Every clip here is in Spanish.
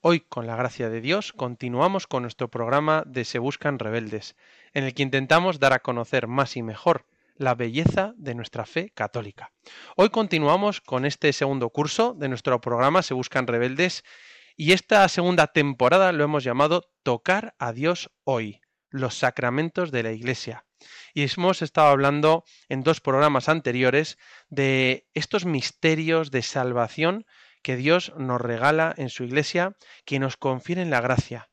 Hoy, con la gracia de Dios, continuamos con nuestro programa de Se Buscan Rebeldes, en el que intentamos dar a conocer más y mejor la belleza de nuestra fe católica. Hoy continuamos con este segundo curso de nuestro programa Se Buscan Rebeldes y esta segunda temporada lo hemos llamado Tocar a Dios hoy, los sacramentos de la Iglesia. Y hemos estado hablando en dos programas anteriores de estos misterios de salvación que Dios nos regala en su iglesia, que nos confieren la gracia,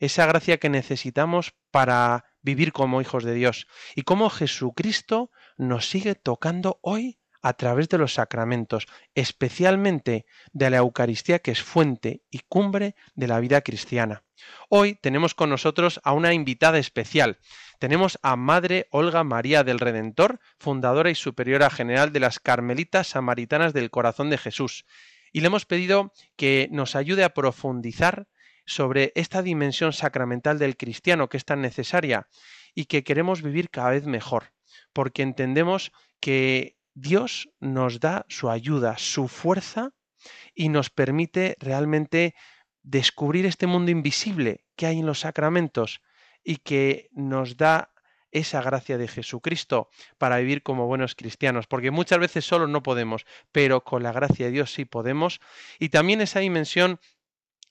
esa gracia que necesitamos para vivir como hijos de Dios, y cómo Jesucristo nos sigue tocando hoy a través de los sacramentos, especialmente de la Eucaristía que es fuente y cumbre de la vida cristiana. Hoy tenemos con nosotros a una invitada especial. Tenemos a Madre Olga María del Redentor, fundadora y superiora general de las Carmelitas Samaritanas del Corazón de Jesús. Y le hemos pedido que nos ayude a profundizar sobre esta dimensión sacramental del cristiano que es tan necesaria y que queremos vivir cada vez mejor, porque entendemos que Dios nos da su ayuda, su fuerza y nos permite realmente descubrir este mundo invisible que hay en los sacramentos y que nos da esa gracia de Jesucristo para vivir como buenos cristianos, porque muchas veces solo no podemos, pero con la gracia de Dios sí podemos, y también esa dimensión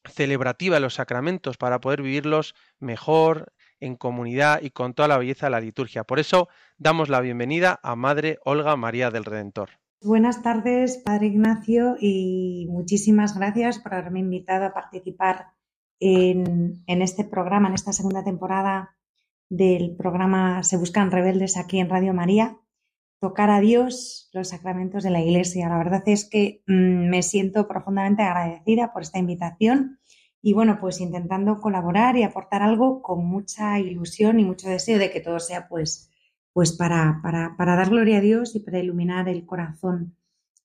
celebrativa de los sacramentos para poder vivirlos mejor, en comunidad y con toda la belleza de la liturgia. Por eso damos la bienvenida a Madre Olga María del Redentor. Buenas tardes, Padre Ignacio, y muchísimas gracias por haberme invitado a participar en, en este programa, en esta segunda temporada del programa Se Buscan Rebeldes aquí en Radio María. Tocar a Dios los sacramentos de la Iglesia. La verdad es que mm, me siento profundamente agradecida por esta invitación y bueno, pues intentando colaborar y aportar algo con mucha ilusión y mucho deseo de que todo sea pues, pues para, para, para dar gloria a Dios y para iluminar el corazón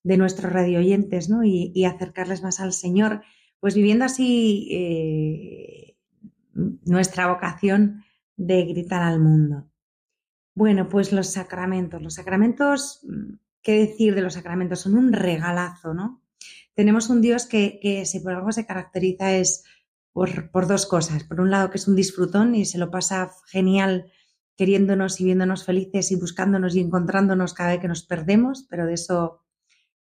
de nuestros radio oyentes ¿no? y, acercarles más al Señor, pues viviendo así eh, nuestra vocación de gritar al mundo. Bueno, pues los sacramentos. Los sacramentos, ¿qué decir de los sacramentos? Son un regalazo, ¿no? tenemos un Dios que, si por algo se caracteriza es por, dos cosas. Por un lado, que es un disfrutón y se lo pasa genial queriéndonos y viéndonos felices y buscándonos y encontrándonos cada vez que nos perdemos, pero de eso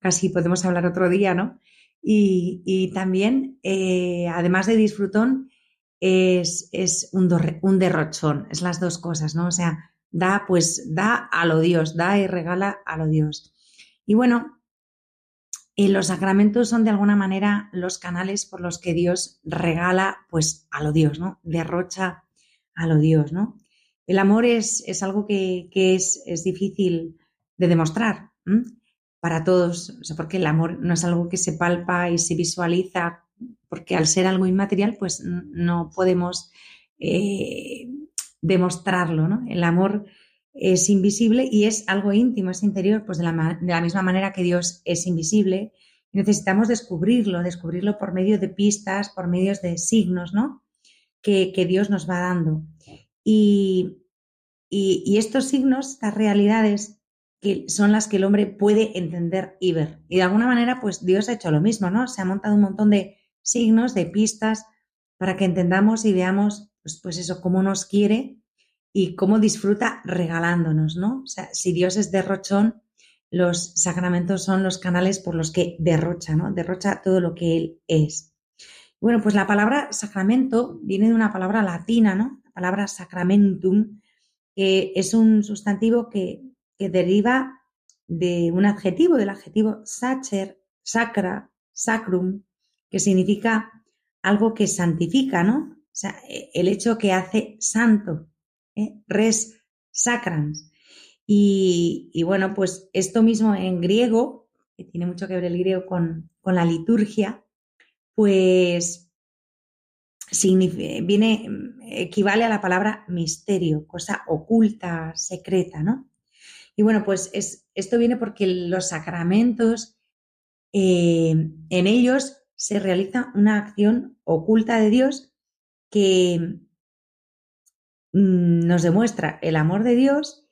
casi podemos hablar otro día, ¿no? Y, también, eh, además de disfrutón, es, es un, un, derrochón, es las dos cosas, ¿no? O sea, da, pues, da a lo Dios, da y regala a lo Dios. Y bueno, y los sacramentos son de alguna manera los canales por los que Dios regala pues a lo Dios, ¿no? Derrocha a lo Dios, ¿no? El amor es, es algo que, es, es, difícil de demostrar para todos, porque el amor no es algo que se palpa y se visualiza, porque al ser algo inmaterial, pues no podemos eh, demostrarlo, ¿no? El amor es invisible y es algo íntimo, es interior, pues de la, misma manera que Dios es invisible. necesitamos descubrirlo, descubrirlo por medio de pistas, por medios de signos, ¿no? Que, Dios nos va dando. Y, y, estos signos, estas realidades, que son las que el hombre puede entender y ver. Y de alguna manera, pues Dios ha hecho lo mismo, ¿no? Se ha montado un montón de signos, de pistas, para que entendamos y veamos, pues, pues eso, cómo nos quiere y cómo disfruta regalándonos, ¿no? O sea, si Dios es derrochón, los sacramentos son los canales por los que derrocha, ¿no? Derrocha todo lo que Él es. Bueno, pues la palabra sacramento viene de una palabra latina, ¿no? La palabra sacramentum, que es un sustantivo que, que deriva de un adjetivo, del adjetivo sacer, sacra, sacrum, que significa algo que santifica, ¿no? O sea, el hecho que hace santo. ¿eh? res sacrans. Y, bueno, pues esto mismo en griego, que tiene mucho que ver el griego con, la liturgia, pues viene, equivale a la palabra misterio, cosa oculta, secreta, ¿no? Y bueno, pues es, esto viene porque los sacramentos, eh, en ellos se realiza una acción oculta de Dios que mm, nos demuestra el amor de Dios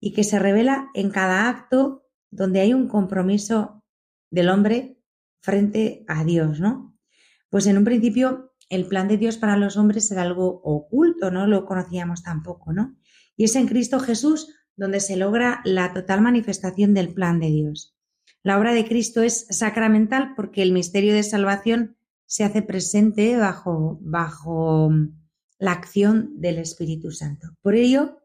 y que se revela en cada acto donde hay un compromiso del hombre frente a Dios, ¿no? Pues en un principio el plan de Dios para los hombres era algo oculto, no lo conocíamos tampoco, ¿no? Y es en Cristo Jesús donde se logra la total manifestación del plan de Dios. La obra de Cristo es sacramental porque el misterio de salvación se hace presente bajo, bajo la acción del Espíritu Santo. Por ello,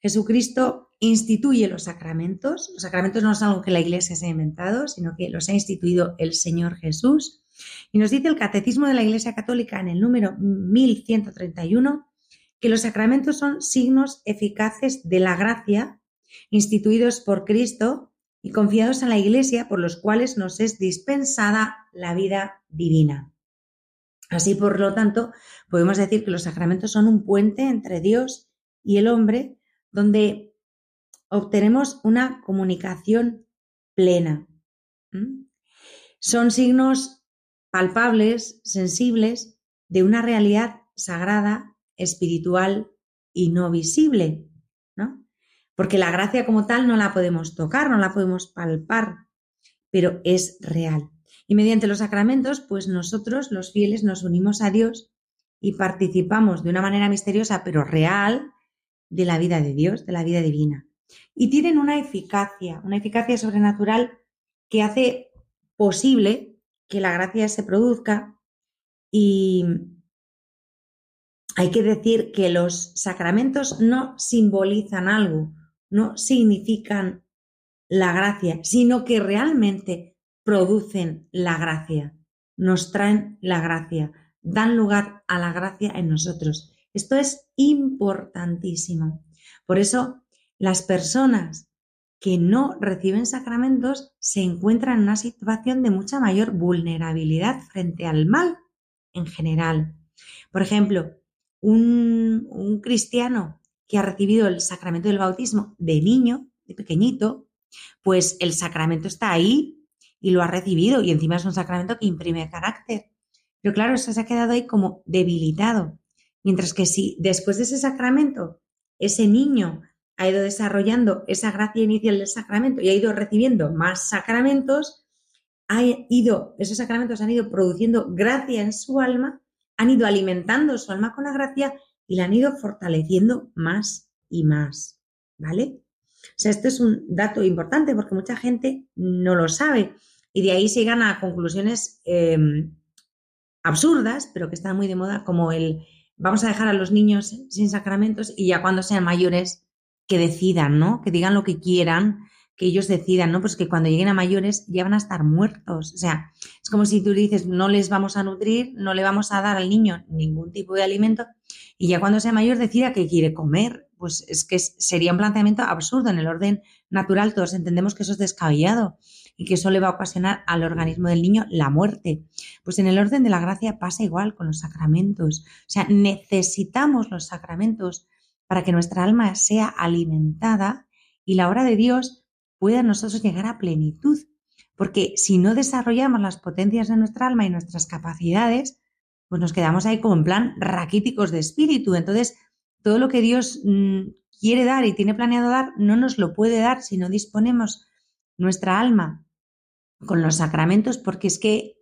Jesucristo instituye los sacramentos. Los sacramentos no son algo que la Iglesia se ha inventado, sino que los ha instituido el Señor Jesús. Y nos dice el Catecismo de la Iglesia Católica en el número 1131 que los sacramentos son signos eficaces de la gracia instituidos por Cristo y confiados a la Iglesia por los cuales nos es dispensada la vida divina. Así, por lo tanto, podemos decir que los sacramentos son un puente entre Dios y el hombre donde obtenemos una comunicación plena. Son signos palpables, sensibles, de una realidad sagrada espiritual y no visible. Porque la gracia como tal no la podemos tocar, no la podemos palpar, pero es real. Y mediante los sacramentos, pues nosotros, los fieles, nos unimos a Dios y participamos de una manera misteriosa, pero real, de la vida de Dios, de la vida divina. Y tienen una eficacia, una eficacia sobrenatural que hace posible que la gracia se produzca y, hay que decir que los sacramentos no simbolizan algo, no significan la gracia, sino que realmente producen la gracia, nos traen la gracia, dan lugar a la gracia en nosotros. Esto es importantísimo. Por eso, las personas que no reciben sacramentos se encuentran en una situación de mucha mayor vulnerabilidad frente al mal en general. Por ejemplo, un, cristiano que ha recibido el sacramento del bautismo de niño, de pequeñito, pues el sacramento está ahí y lo ha recibido y encima es un sacramento que imprime carácter. Pero claro, eso se ha quedado ahí como debilitado. Mientras que si después de ese sacramento ese niño ha ido desarrollando esa gracia inicial del sacramento y ha ido recibiendo más sacramentos, ha ido, esos sacramentos han ido produciendo gracia en su alma han ido alimentando su alma con la gracia y la han ido fortaleciendo más y más, ¿vale? O sea, esto es un dato importante porque mucha gente no lo sabe y de ahí se llegan a conclusiones em, absurdas, pero que están muy de moda, como el vamos a dejar a los niños sin sacramentos y ya cuando sean mayores que decidan, ¿no? Que digan lo que quieran que ellos decidan, ¿no? Pues que cuando lleguen a mayores ya van a estar muertos. O sea, es como si tú dices, no les vamos a nutrir, no le vamos a dar al niño ningún tipo de alimento y ya cuando sea mayor decida que quiere comer. Pues es que sería un planteamiento absurdo. En el orden natural todos entendemos que eso es descabellado y que eso le va a ocasionar al organismo del niño la muerte. Pues en el orden de la gracia pasa igual con los sacramentos. O sea, necesitamos los sacramentos para que nuestra alma sea alimentada y la obra de Dios pueda nosotros llegar a plenitud. Porque si no desarrollamos las potencias de nuestra alma y nuestras capacidades, pues nos quedamos ahí como en plan raquíticos de espíritu. Entonces, todo lo que Dios mm, quiere dar y tiene planeado dar, no nos lo puede dar si no disponemos nuestra alma con los sacramentos, porque es que,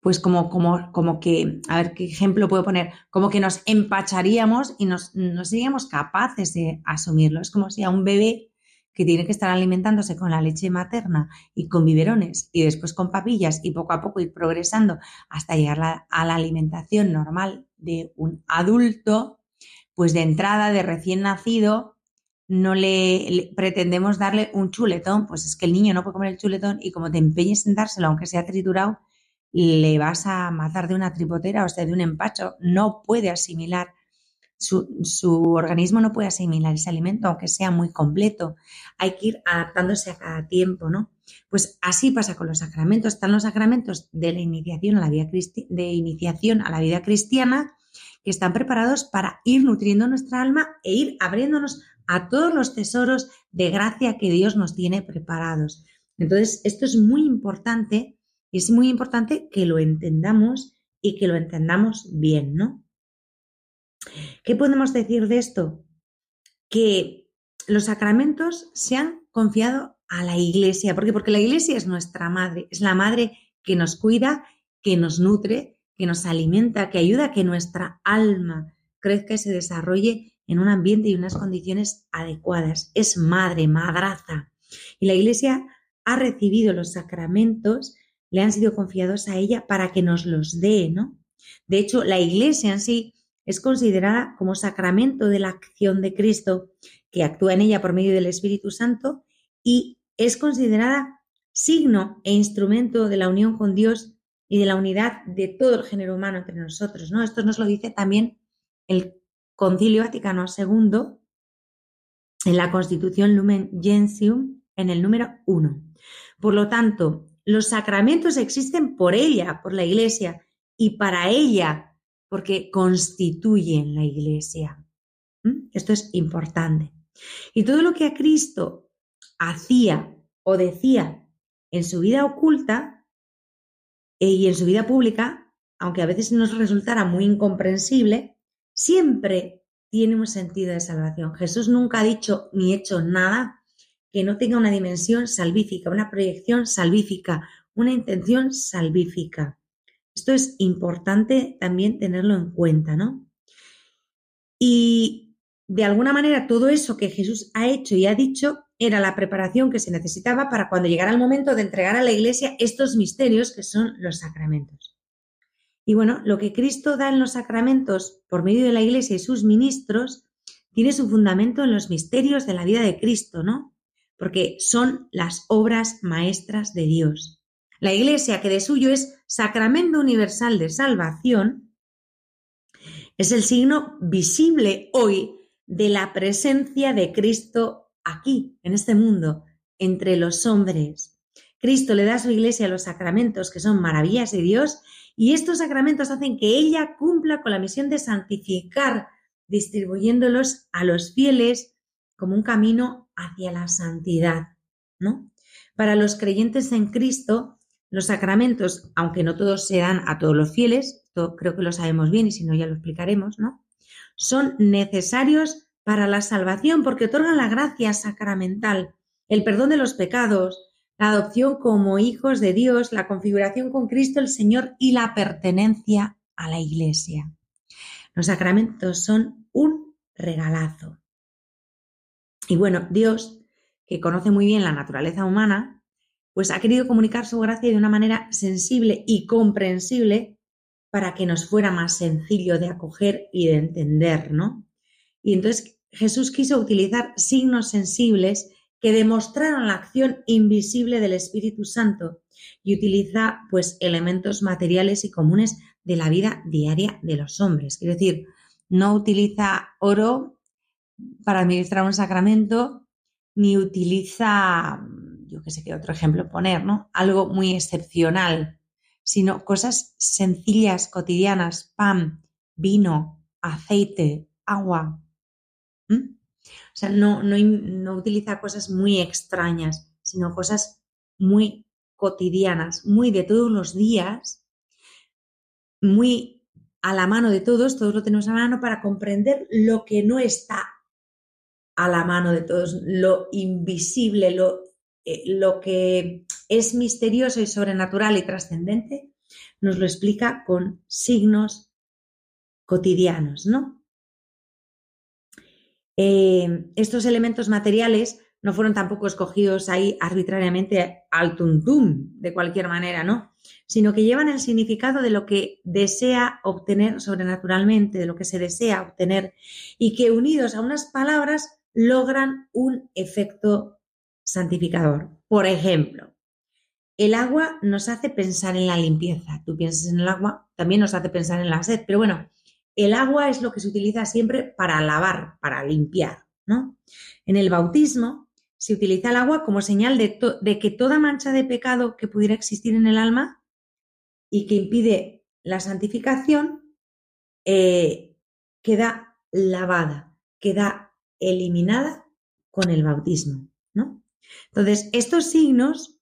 pues como, como, como que, a ver qué ejemplo puedo poner, como que nos empacharíamos y nos, no seríamos capaces de asumirlo. Es como si a un bebé que tiene que estar alimentándose con la leche materna y con biberones y después con papillas y poco a poco ir progresando hasta llegar a la alimentación normal de un adulto, pues de entrada de recién nacido no le, pretendemos darle un chuletón, pues es que el niño no puede comer el chuletón y como te empeñes en dárselo aunque sea triturado, le vas a matar de una tripotera o sea de un empacho, no puede asimilar su, organismo no puede asimilar ese alimento, aunque sea muy completo. Hay que ir adaptándose a cada tiempo, ¿no? Pues así pasa con los sacramentos. Están los sacramentos de la iniciación a la vida, de iniciación a la vida cristiana, que están preparados para ir nutriendo nuestra alma e ir abriéndonos a todos los tesoros de gracia que Dios nos tiene preparados. Entonces, esto es muy importante y es muy importante que lo entendamos y que lo entendamos bien, ¿no? ¿Qué podemos decir de esto? Que los sacramentos se han confiado a la iglesia. ¿Por qué? Porque la iglesia es nuestra madre, es la madre que nos cuida, que nos nutre, que nos alimenta, que ayuda a que nuestra alma crezca y se desarrolle en un ambiente y unas condiciones adecuadas. Es madre, madraza. Y la iglesia ha recibido los sacramentos, le han sido confiados a ella para que nos los dé, ¿no? De hecho, la iglesia en sí es considerada como sacramento de la acción de Cristo, que actúa en ella por medio del Espíritu Santo, y es considerada signo e instrumento de la unión con Dios y de la unidad de todo el género humano entre nosotros. ¿no? Esto nos lo dice también el Concilio Vaticano II en la Constitución Lumen Gentium en el número 1. Por lo tanto, los sacramentos existen por ella, por la Iglesia, y para ella, porque constituyen la Iglesia. Esto es importante. Y todo lo que a Cristo hacía o decía en su vida oculta eh, y en su vida pública, aunque a veces nos resultara muy incomprensible, siempre tiene un sentido de salvación. Jesús nunca ha dicho ni hecho nada que no tenga una dimensión salvífica, una proyección salvífica, una intención salvífica. Esto es importante también tenerlo en cuenta, ¿no? Y de alguna manera todo eso que Jesús ha hecho y ha dicho era la preparación que se necesitaba para cuando llegara el momento de entregar a la Iglesia estos misterios que son los sacramentos. Y bueno, lo que Cristo da en los sacramentos por medio de la Iglesia y sus ministros tiene su fundamento en los misterios de la vida de Cristo, ¿no? porque son las obras maestras de Dios. La Iglesia, que de suyo es sacramento universal de salvación, es el signo visible hoy de la presencia de Cristo aquí, en este mundo, entre los hombres. Cristo le da a su Iglesia los sacramentos que son maravillas de Dios y estos sacramentos hacen que ella cumpla con la misión de santificar, distribuyéndolos a los fieles como un camino hacia la santidad, ¿no? Para los creyentes en Cristo, los sacramentos, aunque no todos se dan a todos los fieles, creo que lo sabemos bien y si no ya lo explicaremos, ¿no? Son necesarios para la salvación porque otorgan la gracia sacramental, el perdón de los pecados, la adopción como hijos de Dios, la configuración con Cristo el Señor y la pertenencia a la Iglesia. Los sacramentos son un regalazo. Y bueno, Dios, que conoce muy bien la naturaleza humana, pues ha querido comunicar su gracia de una manera sensible y comprensible para que nos fuera más sencillo de acoger y de entender, ¿no? Y entonces Jesús quiso utilizar signos sensibles que demostraran la acción invisible del Espíritu Santo y utiliza pues elementos materiales y comunes de la vida diaria de los hombres. Es decir, no utiliza oro para administrar un sacramento ni utiliza, yo qué sé qué otro ejemplo poner, ¿no? Algo muy excepcional, sino cosas sencillas, cotidianas, pan, vino, aceite, agua. O sea, no, no, no utiliza cosas muy extrañas, sino cosas muy cotidianas, muy de todos los días, muy a la mano de todos, todos lo tenemos a la mano para comprender lo que no está a la mano de todos, lo invisible, lo, eh, lo que es misterioso y sobrenatural y trascendente, nos lo explica con signos cotidianos, ¿no? Eh, estos elementos materiales no fueron tampoco escogidos ahí arbitrariamente al tuntum, de cualquier manera, ¿no? Sino que llevan el significado de lo que desea obtener sobrenaturalmente, de lo que se desea obtener, y que unidos a unas palabras logran un efecto santificador. Por ejemplo, el agua nos hace pensar en la limpieza. Tú piensas en el agua, también nos hace pensar en la sed, pero bueno, el agua es lo que se utiliza siempre para lavar, para limpiar, ¿no? En el bautismo se utiliza el agua como señal de, que toda mancha de pecado que pudiera existir en el alma y que impide la santificación, eh, queda lavada, queda eliminada con el bautismo, ¿no? Entonces, estos signos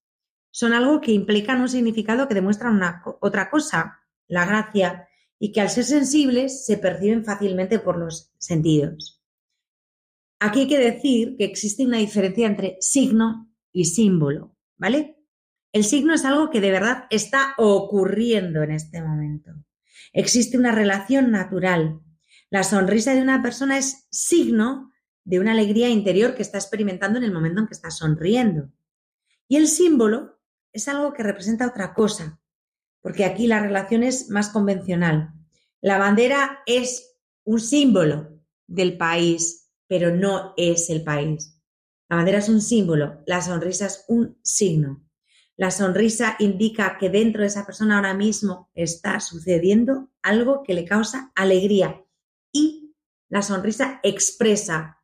son algo que implican un significado que demuestran una, otra cosa, la gracia, y que al ser sensibles se perciben fácilmente por los sentidos. Aquí hay que decir que existe una diferencia entre signo y símbolo, ¿vale? El signo es algo que de verdad está ocurriendo en este momento. Existe una relación natural. La sonrisa de una persona es signo de una alegría interior que está experimentando en el momento en que está sonriendo. Y el símbolo es algo que representa otra cosa, porque aquí la relación es más convencional. La bandera es un símbolo del país, pero no es el país. La bandera es un símbolo, la sonrisa es un signo. La sonrisa indica que dentro de esa persona ahora mismo está sucediendo algo que le causa alegría y la sonrisa expresa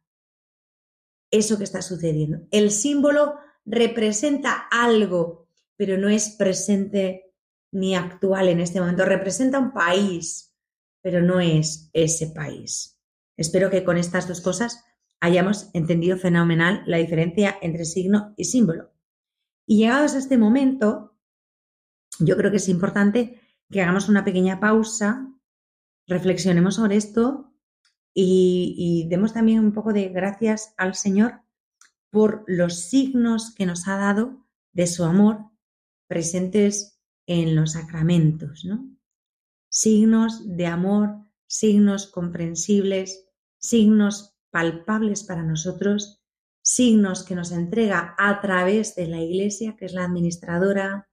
eso que está sucediendo. El símbolo representa algo, pero no es presente ni actual en este momento. Representa un país, pero no es ese país. Espero que con estas dos cosas hayamos entendido fenomenal la diferencia entre signo y símbolo. Y llegados a este momento, yo creo que es importante que hagamos una pequeña pausa, reflexionemos sobre esto y, demos también un poco de gracias al Señor por los signos que nos ha dado de su amor presentes en los sacramentos, ¿no? Signos de amor, signos comprensibles, signos palpables para nosotros, signos que nos entrega a través de la Iglesia, que es la administradora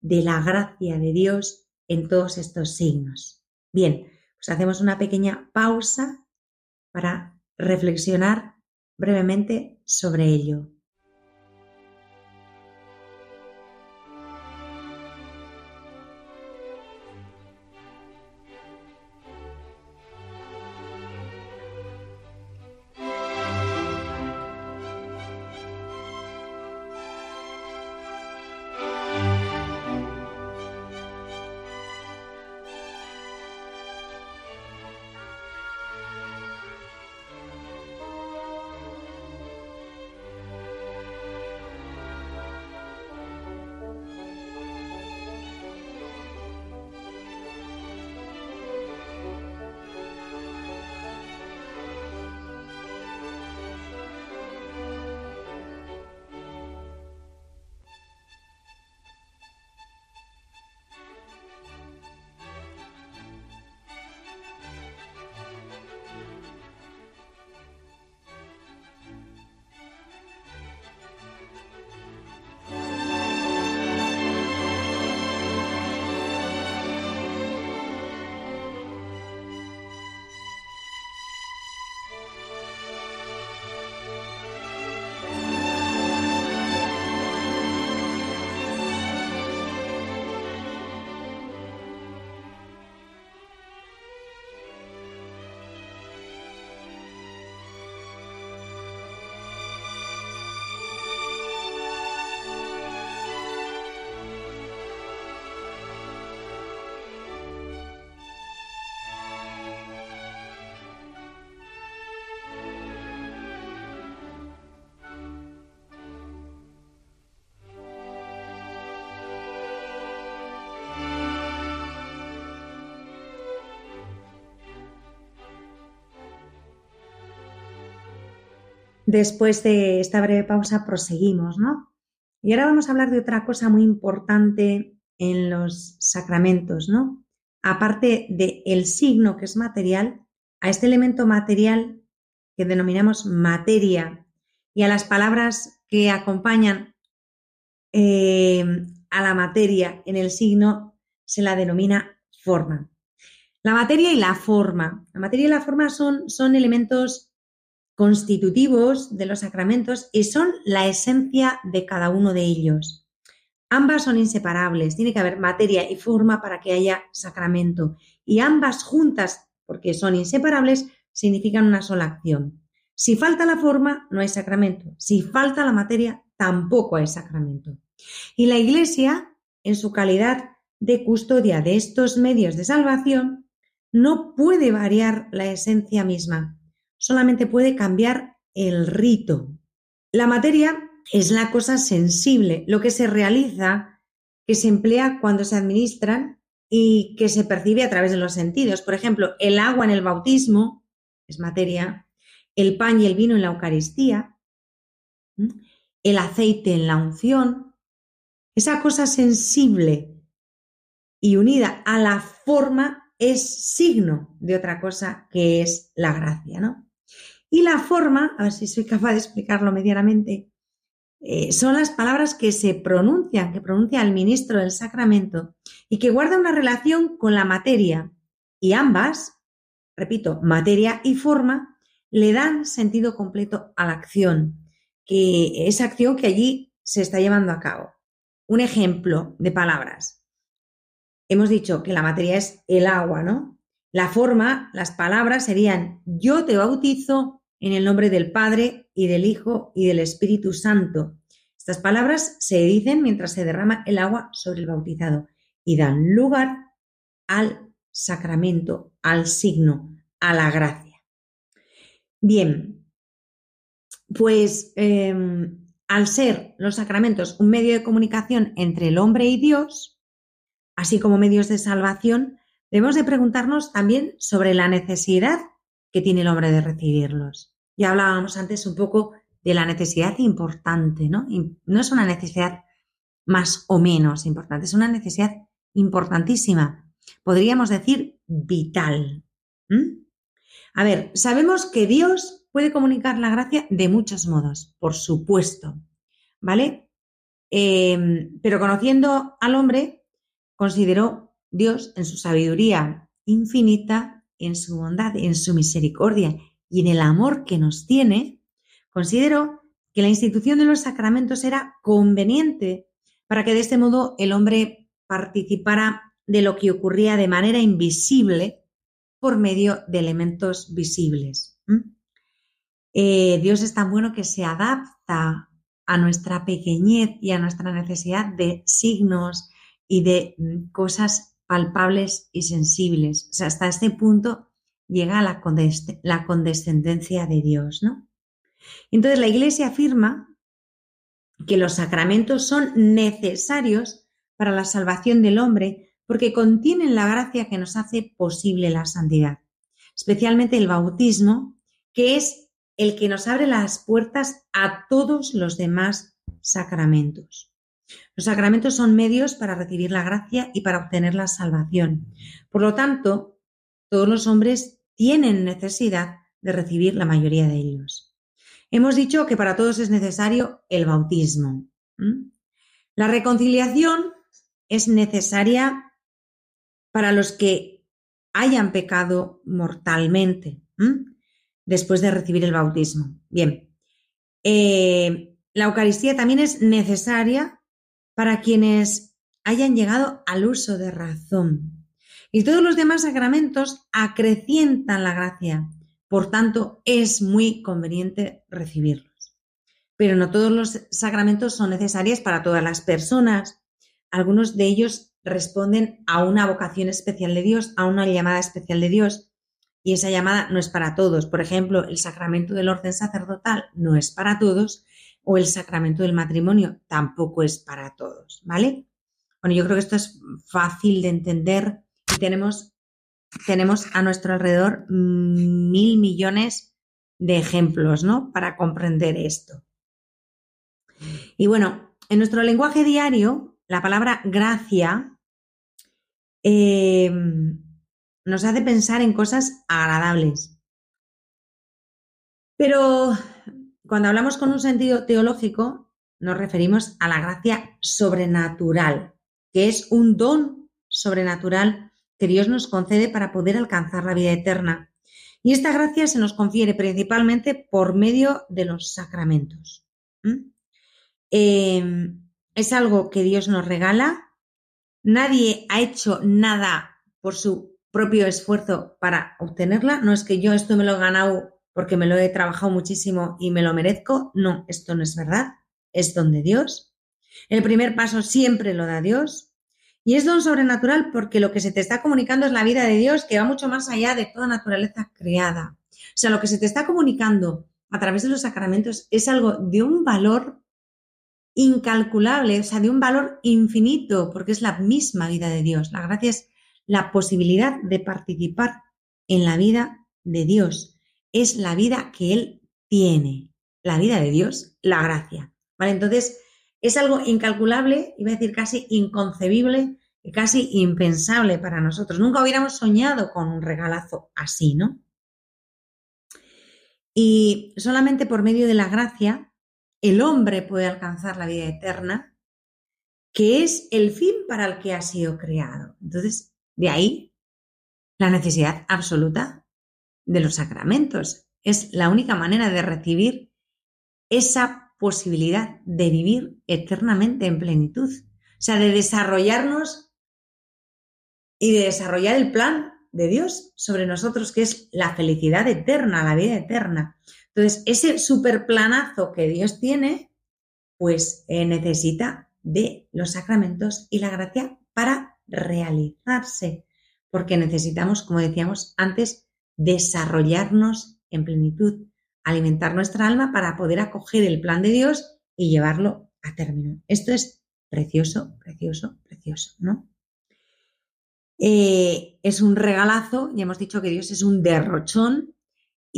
de la gracia de Dios en todos estos signos. Bien, pues hacemos una pequeña pausa para reflexionar brevemente sobre ello. Después de esta breve pausa proseguimos, ¿no? Y ahora vamos a hablar de otra cosa muy importante en los sacramentos, ¿no? Aparte del el signo que es material, a este elemento material que denominamos materia y a las palabras que acompañan eh, a la materia en el signo se la denomina forma. La materia y la forma. La materia y la forma son, son elementos constitutivos de los sacramentos y son la esencia de cada uno de ellos. Ambas son inseparables, tiene que haber materia y forma para que haya sacramento. Y ambas juntas, porque son inseparables, significan una sola acción. Si falta la forma, no hay sacramento. Si falta la materia, tampoco hay sacramento. Y la Iglesia, en su calidad de custodia de estos medios de salvación, no puede variar la esencia misma, solamente puede cambiar el rito. La materia es la cosa sensible, lo que se realiza, que se emplea cuando se administran y que se percibe a través de los sentidos. Por ejemplo, el agua en el bautismo es materia, el pan y el vino en la Eucaristía, el aceite en la unción, esa cosa sensible y unida a la forma es signo de otra cosa que es la gracia, ¿no? Y la forma, a ver si soy capaz de explicarlo medianamente, eh, son las palabras que se pronuncian, que pronuncia el ministro del sacramento y que guarda una relación con la materia. Y ambas, repito, materia y forma, le dan sentido completo a la acción, que esa acción que allí se está llevando a cabo. Un ejemplo de palabras. Hemos dicho que la materia es el agua, ¿no? La forma, las palabras serían yo te bautizo en el nombre del Padre y del Hijo y del Espíritu Santo. Estas palabras se dicen mientras se derrama el agua sobre el bautizado y dan lugar al sacramento, al signo, a la gracia. Bien, pues em, al ser los sacramentos un medio de comunicación entre el hombre y Dios, así como medios de salvación, debemos de preguntarnos también sobre la necesidad que tiene el hombre de recibirlos. Ya hablábamos antes un poco de la necesidad importante, ¿no? No es una necesidad más o menos importante, es una necesidad importantísima. Podríamos decir vital. A ver, sabemos que Dios puede comunicar la gracia de muchos modos, por supuesto, ¿vale? Em, pero conociendo al hombre, consideró Dios en su sabiduría infinita, en su bondad, en su misericordia y en el amor que nos tiene, consideró que la institución de los sacramentos era conveniente para que de este modo el hombre participara de lo que ocurría de manera invisible por medio de elementos visibles. Eh, Dios es tan bueno que se adapta a nuestra pequeñez y a nuestra necesidad de signos y de mm, cosas palpables y sensibles. O sea, hasta este punto llega la, la condescendencia de Dios, ¿no? Entonces la Iglesia afirma que los sacramentos son necesarios para la salvación del hombre porque contienen la gracia que nos hace posible la santidad, especialmente el bautismo, que es el que nos abre las puertas a todos los demás sacramentos. Los sacramentos son medios para recibir la gracia y para obtener la salvación. Por lo tanto, todos los hombres tienen necesidad de recibir la mayoría de ellos. Hemos dicho que para todos es necesario el bautismo. La reconciliación es necesaria para los que hayan pecado mortalmente después de recibir el bautismo. Bien, eh, la Eucaristía también es necesaria para quienes hayan llegado al uso de razón. Y todos los demás sacramentos acrecientan la gracia. Por tanto, es muy conveniente recibirlos. Pero no todos los sacramentos son necesarios para todas las personas. Algunos de ellos responden a una vocación especial de Dios, a una llamada especial de Dios. Y esa llamada no es para todos. Por ejemplo, el sacramento del orden sacerdotal no es para todos o el sacramento del matrimonio tampoco es para todos, ¿vale? Bueno, yo creo que esto es fácil de entender y tenemos, tenemos a nuestro alrededor mil millones de ejemplos, ¿no? Para comprender esto. Y bueno, en nuestro lenguaje diario, la palabra gracia eh, nos hace pensar en cosas agradables. Pero cuando hablamos con un sentido teológico, nos referimos a la gracia sobrenatural, que es un don sobrenatural que Dios nos concede para poder alcanzar la vida eterna. Y esta gracia se nos confiere principalmente por medio de los sacramentos. Em, es algo que Dios nos regala. Nadie ha hecho nada por su propio esfuerzo para obtenerla. No es que yo esto me lo he ganado porque me lo he trabajado muchísimo y me lo merezco. No, esto no es verdad, es don de Dios. El primer paso siempre lo da Dios Y es don sobrenatural porque lo que se te está comunicando es la vida de Dios que va mucho más allá de toda naturaleza creada. O sea, lo que se te está comunicando a través de los sacramentos es algo de un valor incalculable, o sea, de un valor infinito, porque es la misma vida de Dios. La gracia es la posibilidad de participar en la vida de Dios. Es la vida que Él tiene, la vida de Dios, la gracia. ¿Vale? Entonces, es algo incalculable, iba a decir casi inconcebible, casi impensable para nosotros. Nunca hubiéramos soñado con un regalazo así, ¿no? Y solamente por medio de la gracia, el hombre puede alcanzar la vida eterna, que es el fin para el que ha sido creado. Entonces, de ahí la necesidad absoluta de los sacramentos. Es la única manera de recibir esa posibilidad de vivir eternamente en plenitud. O sea, de desarrollarnos y de desarrollar el plan de Dios sobre nosotros, que es la felicidad eterna, la vida eterna. Entonces, ese superplanazo que Dios tiene, pues eh, necesita de los sacramentos y la gracia para realizarse, porque necesitamos, como decíamos antes, desarrollarnos en plenitud, alimentar nuestra alma para poder acoger el plan de Dios y llevarlo a término. Esto es precioso, precioso, precioso, ¿no? Eh, es un regalazo, ya hemos dicho que Dios es un derrochón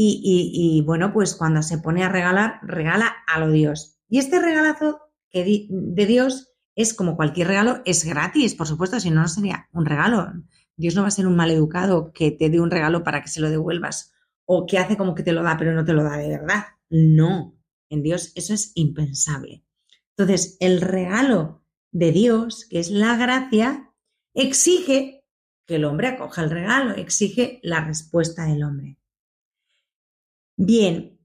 y, bueno, pues cuando se pone a regalar, regala a lo Dios. Y este regalazo que de Dios es como cualquier regalo, es gratis, por supuesto, si no, no sería un regalo. Dios no va a ser un maleducado que te dé un regalo para que se lo devuelvas o que hace como que te lo da, pero no te lo da de verdad. No, en Dios eso es impensable. Entonces, el regalo de Dios, que es la gracia, exige que el hombre acoja el regalo, exige la respuesta del hombre. Bien,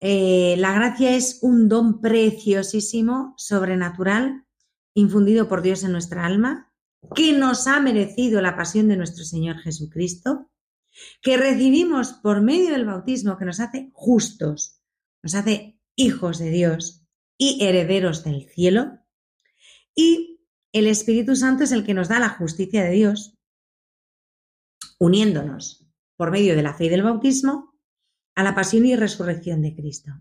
eh, la gracia es un don preciosísimo, sobrenatural, infundido por Dios en nuestra alma, que nos ha merecido la pasión de nuestro Señor Jesucristo que recibimos por medio del bautismo que nos hace justos, nos hace hijos de Dios y herederos del cielo. Y el Espíritu Santo es el que nos da la justicia de Dios, uniéndonos por medio de la fe y del bautismo a la pasión y resurrección de Cristo.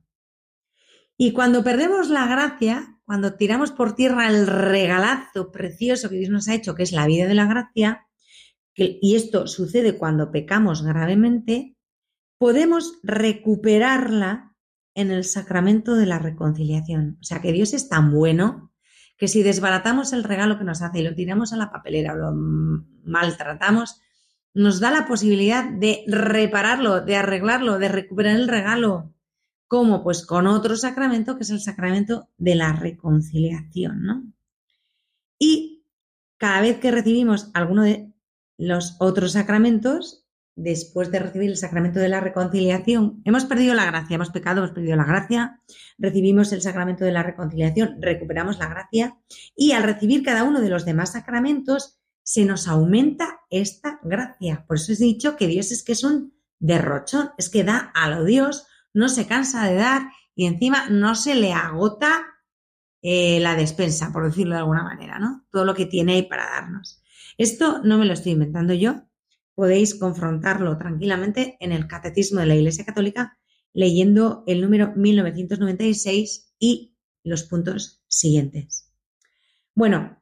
Y cuando perdemos la gracia, cuando tiramos por tierra el regalazo precioso que Dios nos ha hecho, que es la vida de la gracia, y esto sucede cuando pecamos gravemente, podemos recuperarla en el sacramento de la reconciliación. O sea que Dios es tan bueno que si desbaratamos el regalo que nos hace y lo tiramos a la papelera o lo maltratamos, nos da la posibilidad de repararlo, de arreglarlo, de recuperar el regalo. ¿Cómo? Pues con otro sacramento que es el sacramento de la reconciliación, ¿no? Y cada vez que recibimos alguno de los otros sacramentos, después de recibir el sacramento de la reconciliación, hemos perdido la gracia, hemos pecado, hemos perdido la gracia, recibimos el sacramento de la reconciliación, recuperamos la gracia y al recibir cada uno de los demás sacramentos se nos aumenta esta gracia. Por eso he dicho que Dios es que es un derrochón, es que da a lo Dios, no se cansa de dar y encima no se le agota eh, la despensa, por decirlo de alguna manera, ¿no? Todo lo que tiene para darnos. Esto no me lo estoy inventando yo, podéis confrontarlo tranquilamente en el Catecismo de la Iglesia Católica leyendo el número 1996 y los puntos siguientes. Bueno,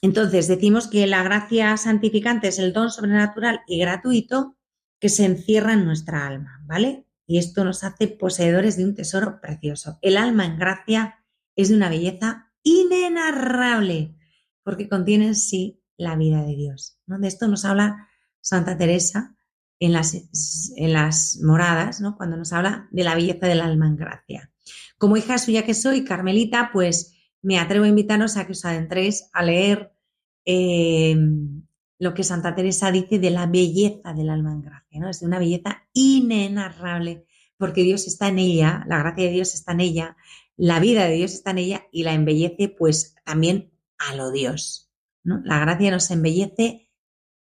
entonces decimos que la gracia santificante es el don sobrenatural y gratuito que se encierra en nuestra alma, ¿vale? Y esto nos hace poseedores de un tesoro precioso. El alma en gracia es de una belleza inenarrable, porque contiene en sí la vida de Dios. De esto nos habla Santa Teresa en las, en las moradas, ¿no? cuando nos habla de la belleza del alma en gracia. Como hija suya que soy, Carmelita, pues me atrevo a invitaros a que os adentréis a leer eh, lo que Santa Teresa dice de la belleza del alma en gracia. ¿no? Es de una belleza inenarrable, porque Dios está en ella, la gracia de Dios está en ella, la vida de Dios está en ella y la embellece pues también a lo Dios. La gracia nos embellece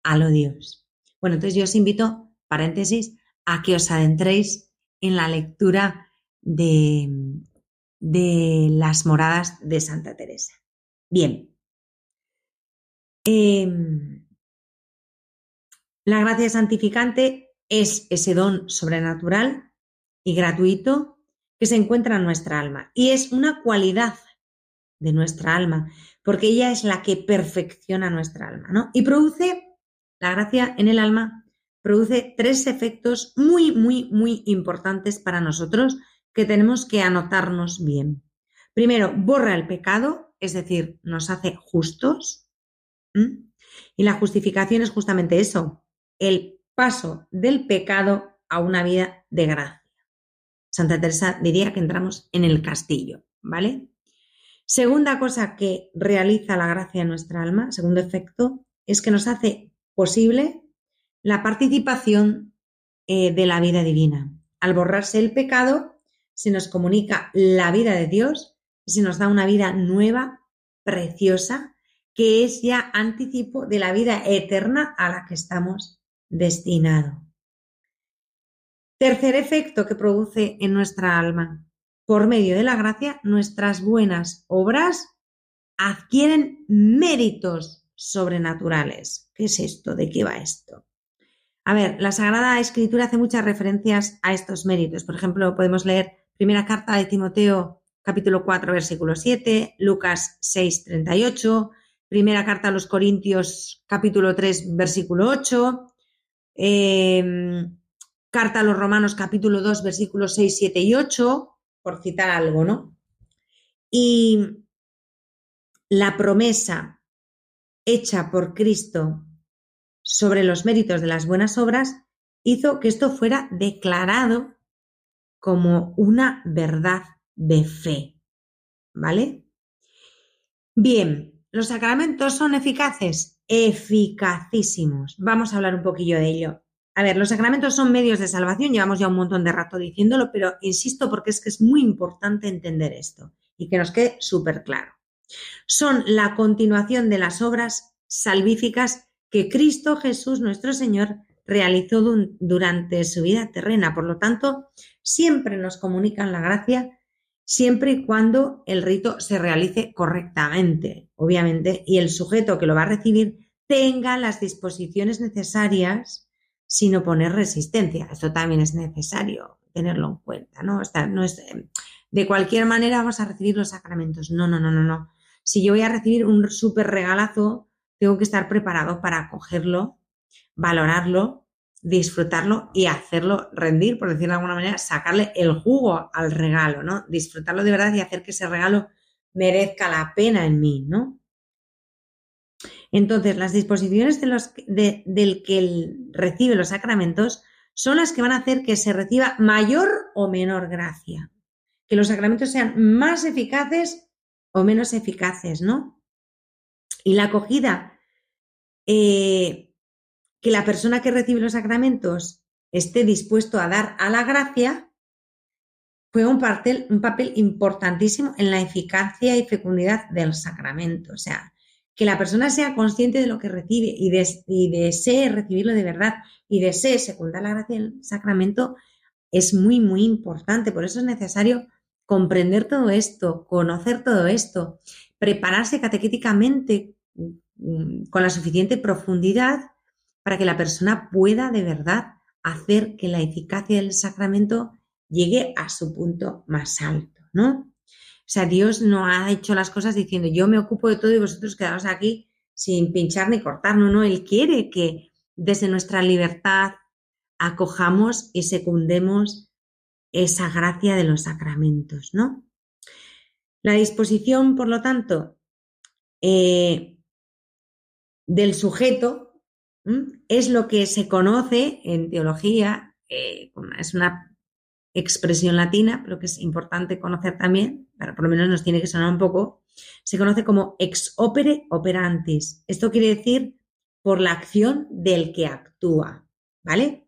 a lo Dios. Bueno, entonces yo os invito, paréntesis, a que os adentréis en la lectura de, de las moradas de Santa Teresa. Bien, Em, la gracia santificante es ese don sobrenatural y gratuito que se encuentra en nuestra alma y es una cualidad de nuestra alma, porque ella es la que perfecciona nuestra alma, ¿no? Y produce, la gracia en el alma, produce tres efectos muy, muy, muy importantes para nosotros que tenemos que anotarnos bien. Primero, borra el pecado, es decir, nos hace justos. Y la justificación es justamente eso, el paso del pecado a una vida de gracia. Santa Teresa diría que entramos en el castillo, ¿vale? Segunda cosa que realiza la gracia en nuestra alma, segundo efecto, es que nos hace posible la participación eh, de la vida divina. Al borrarse el pecado, se nos comunica la vida de Dios y se nos da una vida nueva, preciosa, que es ya anticipo de la vida eterna a la que estamos destinados. Tercer efecto que produce en nuestra alma. Por medio de la gracia, nuestras buenas obras adquieren méritos sobrenaturales. ¿Qué es esto? ¿De qué va esto? A ver, la Sagrada Escritura hace muchas referencias a estos méritos. Por ejemplo, podemos leer primera carta de Timoteo, capítulo 4, versículo 7, Lucas 6, 38, primera carta a los Corintios, capítulo 3, versículo 8, em, carta a los Romanos, capítulo 2, versículos 6, 7 y 8, por citar algo, ¿no? Y la promesa hecha por Cristo sobre los méritos de las buenas obras hizo que esto fuera declarado como una verdad de fe. ¿Vale? Bien, ¿los sacramentos son eficaces? Eficacísimos. Vamos a hablar un poquillo de ello. A ver, los sacramentos son medios de salvación, llevamos ya un montón de rato diciéndolo, pero insisto porque es que es muy importante entender esto y que nos quede súper claro. Son la continuación de las obras salvíficas que Cristo Jesús nuestro Señor realizó durante su vida terrena. Por lo tanto, siempre nos comunican la gracia, siempre y cuando el rito se realice correctamente, obviamente, y el sujeto que lo va a recibir tenga las disposiciones necesarias sin oponer resistencia. Esto también es necesario tenerlo en cuenta, ¿no? no es, de cualquier manera vamos a recibir los sacramentos. No, no, no, no, no. Si yo voy a recibir un súper regalazo, tengo que estar preparado para acogerlo, valorarlo, disfrutarlo y hacerlo rendir, por decirlo de alguna manera, sacarle el jugo al regalo, ¿no? Disfrutarlo de verdad y hacer que ese regalo merezca la pena en mí, ¿no? Entonces, las disposiciones de los, del que recibe los sacramentos son las que van a hacer que se reciba mayor o menor gracia, que los sacramentos sean más eficaces o menos eficaces, ¿no? Y la acogida, eh, que la persona que recibe los sacramentos esté dispuesto a dar a la gracia, juega un papel, un papel importantísimo en la eficacia y fecundidad del sacramento. O sea, que la persona sea consciente de lo que recibe y, y desee recibirlo de verdad y desee secundar la gracia del sacramento es muy, muy importante. Por eso es necesario comprender todo esto, conocer todo esto prepararse catequéticamente mm, con la suficiente profundidad para que la persona pueda de verdad hacer que la eficacia del sacramento llegue a su punto más alto, ¿no? O sea, Dios no ha hecho las cosas diciendo yo me ocupo de todo y vosotros quedaos aquí sin pinchar ni cortar, no, no, Él quiere que desde nuestra libertad acojamos y secundemos esa gracia de los sacramentos, ¿no? La disposición, por lo tanto, eh, del sujeto es lo que se conoce en teología, eh, es una expresión latina, pero que es importante conocer también, pero por lo menos nos tiene que sonar un poco, se conoce como ex opere operantis. Esto quiere decir por la acción del que actúa, ¿vale?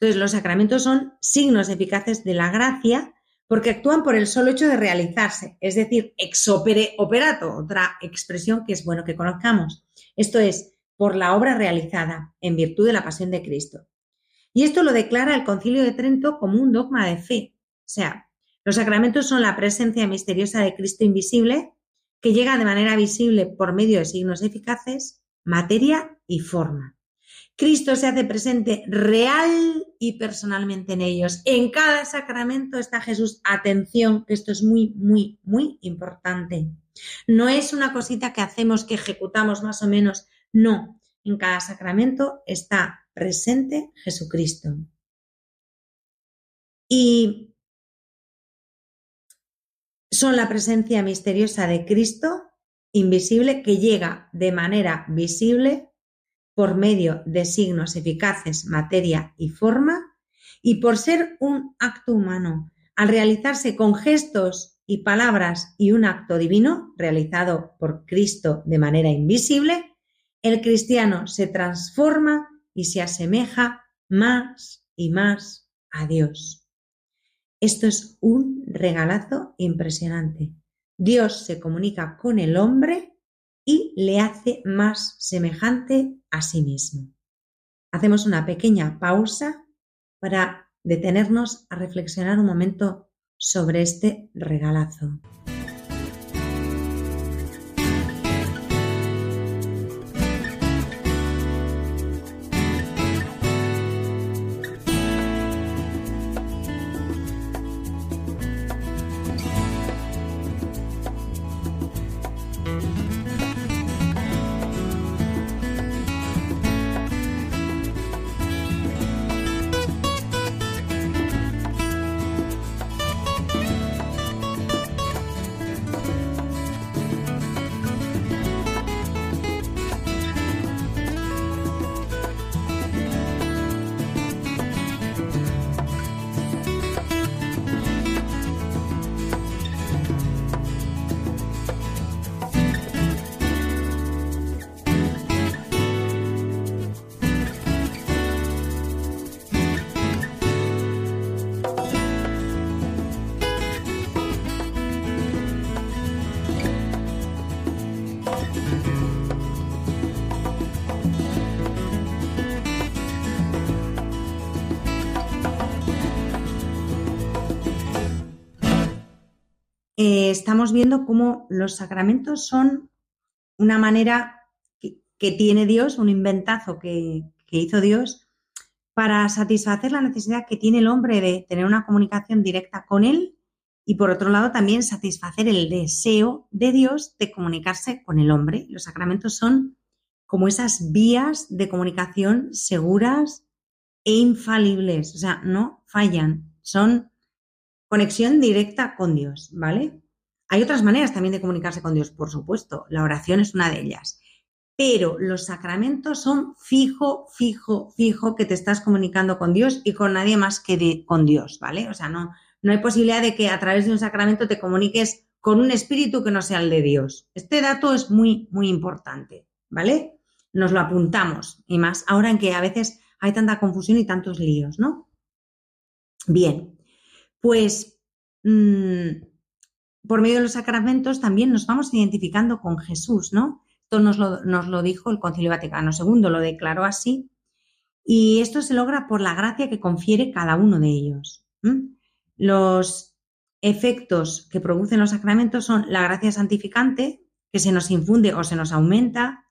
Entonces, los sacramentos son signos eficaces de la gracia porque actúan por el solo hecho de realizarse, es decir, ex opere operato, otra expresión que es bueno que conozcamos. Esto es, por la obra realizada en virtud de la pasión de Cristo. Y esto lo declara el Concilio de Trento como un dogma de fe. O sea, los sacramentos son la presencia misteriosa de Cristo invisible que llega de manera visible por medio de signos eficaces materia y forma. Cristo se hace presente real y personalmente en ellos. En cada sacramento está Jesús. Atención, que esto es muy, muy, muy importante. No es una cosita que hacemos, que ejecutamos más o menos. No, en cada sacramento está presente Jesucristo. Y son la presencia misteriosa de Cristo, invisible, que llega de manera visible por medio de signos eficaces, materia y forma, y por ser un acto humano, al realizarse con gestos y palabras y un acto divino realizado por Cristo de manera invisible, el cristiano se transforma y se asemeja más y más a Dios. Esto es un regalazo impresionante. Dios se comunica con el hombre y le hace más semejante a sí mismo. Hacemos una pequeña pausa para detenernos a reflexionar un momento sobre este regalazo. Estamos viendo cómo los sacramentos son una manera que, tiene Dios, un inventazo que, hizo Dios para satisfacer la necesidad que tiene el hombre de tener una comunicación directa con Él y por otro lado también satisfacer el deseo de Dios de comunicarse con el hombre. Los sacramentos son como esas vías de comunicación seguras e infalibles, o sea, no fallan, son Conexión directa con Dios, ¿vale? Hay otras maneras también de comunicarse con Dios, por supuesto. La oración es una de ellas. Pero los sacramentos son fijo, fijo, fijo que te estás comunicando con Dios y con nadie más que con Dios, ¿vale? O sea, no, no hay posibilidad de que a través de un sacramento te comuniques con un espíritu que no sea el de Dios. Este dato es muy, muy importante, ¿vale? Nos lo apuntamos y más ahora en que a veces hay tanta confusión y tantos líos, ¿no? Bien, pues mm, por medio de los sacramentos también nos vamos identificando con Jesús, ¿no? Esto nos lo, dijo el Concilio Vaticano II, lo declaró así. Y esto se logra por la gracia que confiere cada uno de ellos. Los efectos que producen los sacramentos son la gracia santificante, que se nos infunde o se nos aumenta,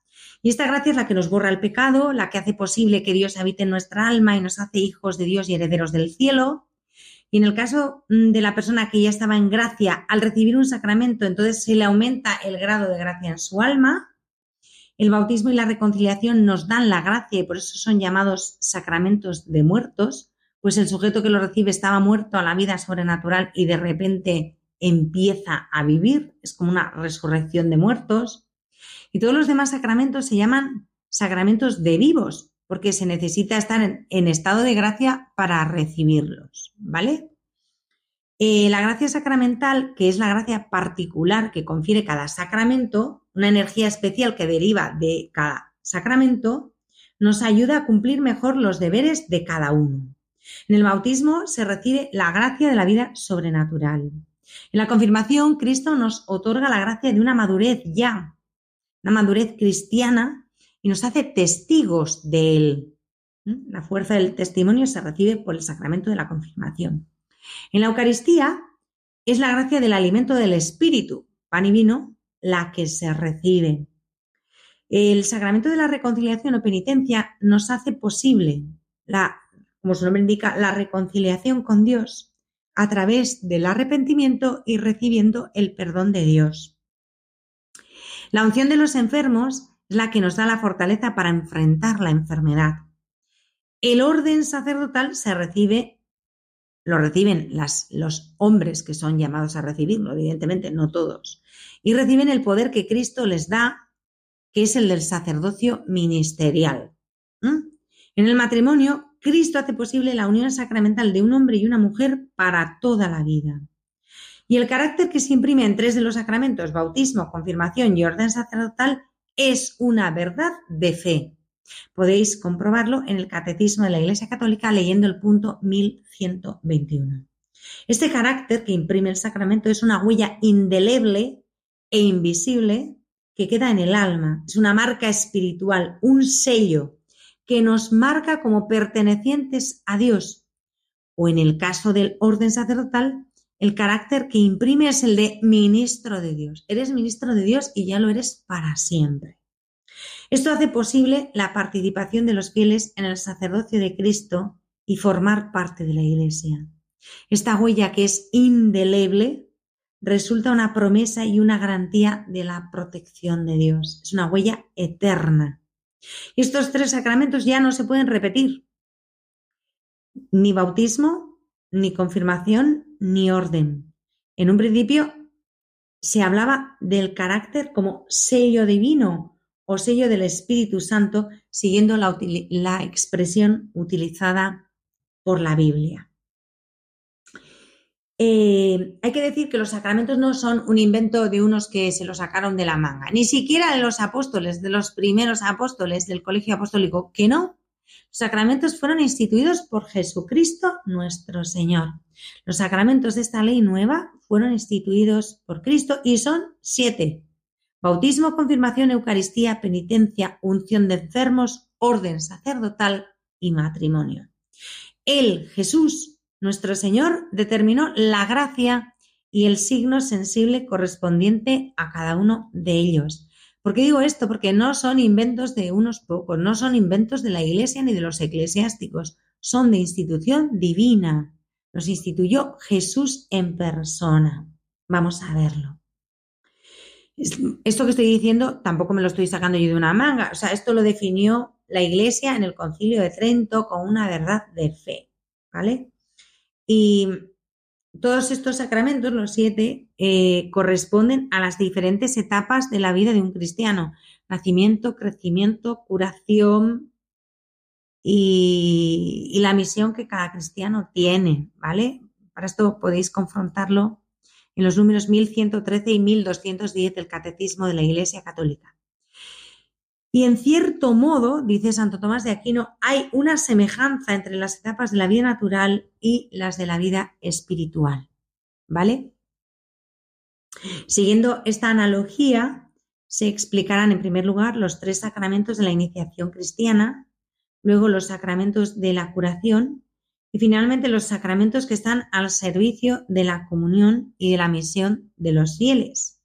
y esta gracia es la que nos borra el pecado, la que hace posible que Dios habite en nuestra alma y nos hace hijos de Dios y herederos del cielo, y en el caso mm, de la persona que ya estaba en gracia, al recibir un sacramento, entonces se le aumenta el grado de gracia en su alma. El bautismo y la reconciliación nos dan la gracia y por eso son llamados sacramentos de muertos, pues el sujeto que lo recibe estaba muerto a la vida sobrenatural y de repente empieza a vivir, es como una resurrección de muertos. Y todos los demás sacramentos se llaman sacramentos de vivos, porque se necesita estar en, estado de gracia para recibirlos, ¿vale? Eh, la gracia sacramental, que es la gracia particular que confiere cada sacramento, una energía especial que deriva de cada sacramento, nos ayuda a cumplir mejor los deberes de cada uno. En el bautismo se recibe la gracia de la vida sobrenatural. En la confirmación, Cristo nos otorga la gracia de una madurez ya, una madurez cristiana y nos hace testigos de Él. ¿Mm? La fuerza del testimonio se recibe por el sacramento de la confirmación. En la Eucaristía es la gracia del alimento del Espíritu, pan y vino, la que se recibe. El sacramento de la reconciliación o penitencia nos hace posible, la, como su nombre indica, la reconciliación con Dios a través del arrepentimiento y recibiendo el perdón de Dios. La unción de los enfermos la que nos da la fortaleza para enfrentar la enfermedad. El orden sacerdotal se recibe, lo reciben las, los hombres que son llamados a recibirlo, evidentemente no todos, y reciben el poder que Cristo les da, que es el del sacerdocio ministerial. En el matrimonio, Cristo hace posible la unión sacramental de un hombre y una mujer para toda la vida. Y el carácter que se imprime en tres de los sacramentos, bautismo, confirmación y orden sacerdotal, es una verdad de fe. Podéis comprobarlo en el Catecismo de la Iglesia Católica leyendo el punto 1121. Este carácter que imprime el sacramento es una huella indeleble e invisible que queda en el alma. Es una marca espiritual, un sello que nos marca como pertenecientes a Dios. O en el caso del orden sacerdotal, el carácter que imprime es el de ministro de Dios. Eres ministro de Dios y ya lo eres para siempre. Esto hace posible la participación de los fieles en el sacerdocio de Cristo y formar parte de la Iglesia. Esta huella que es indeleble resulta una promesa y una garantía de la protección de Dios. Es una huella eterna. Estos tres sacramentos ya no se pueden repetir. Ni bautismo, ni confirmación, ni orden. En un principio se hablaba del carácter como sello divino o sello del Espíritu Santo, siguiendo la, expresión utilizada por la Biblia. Eh, hay que decir que los sacramentos no son un invento de unos que se lo sacaron de la manga, ni siquiera de los apóstoles, de los primeros apóstoles del colegio apostólico, que no. Los sacramentos fueron instituidos por Jesucristo nuestro Señor. Los sacramentos de esta ley nueva fueron instituidos por Cristo y son siete. Bautismo, confirmación, Eucaristía, penitencia, unción de enfermos, orden sacerdotal y matrimonio. Él, Jesús, nuestro Señor determinó la gracia y el signo sensible correspondiente a cada uno de ellos. ¿Por qué digo esto? Porque no son inventos de unos pocos, no son inventos de la Iglesia ni de los eclesiásticos, son de institución divina. Los instituyó Jesús en persona. Vamos a verlo. Esto que estoy diciendo tampoco me lo estoy sacando yo de una manga. O sea, esto lo definió la Iglesia en el Concilio de Trento con una verdad de fe. ¿Vale? Y todos estos sacramentos, los siete, eh, corresponden a las diferentes etapas de la vida de un cristiano. Nacimiento, crecimiento, curación y, y la misión que cada cristiano tiene, ¿vale? Para esto podéis confrontarlo en los números 1113 y 1210 del Catecismo de la Iglesia Católica. Y en cierto modo, dice Santo Tomás de Aquino, hay una semejanza entre las etapas de la vida natural y las de la vida espiritual. ¿Vale? Siguiendo esta analogía, se explicarán en primer lugar los tres sacramentos de la iniciación cristiana, luego los sacramentos de la curación y finalmente los sacramentos que están al servicio de la comunión y de la misión de los fieles.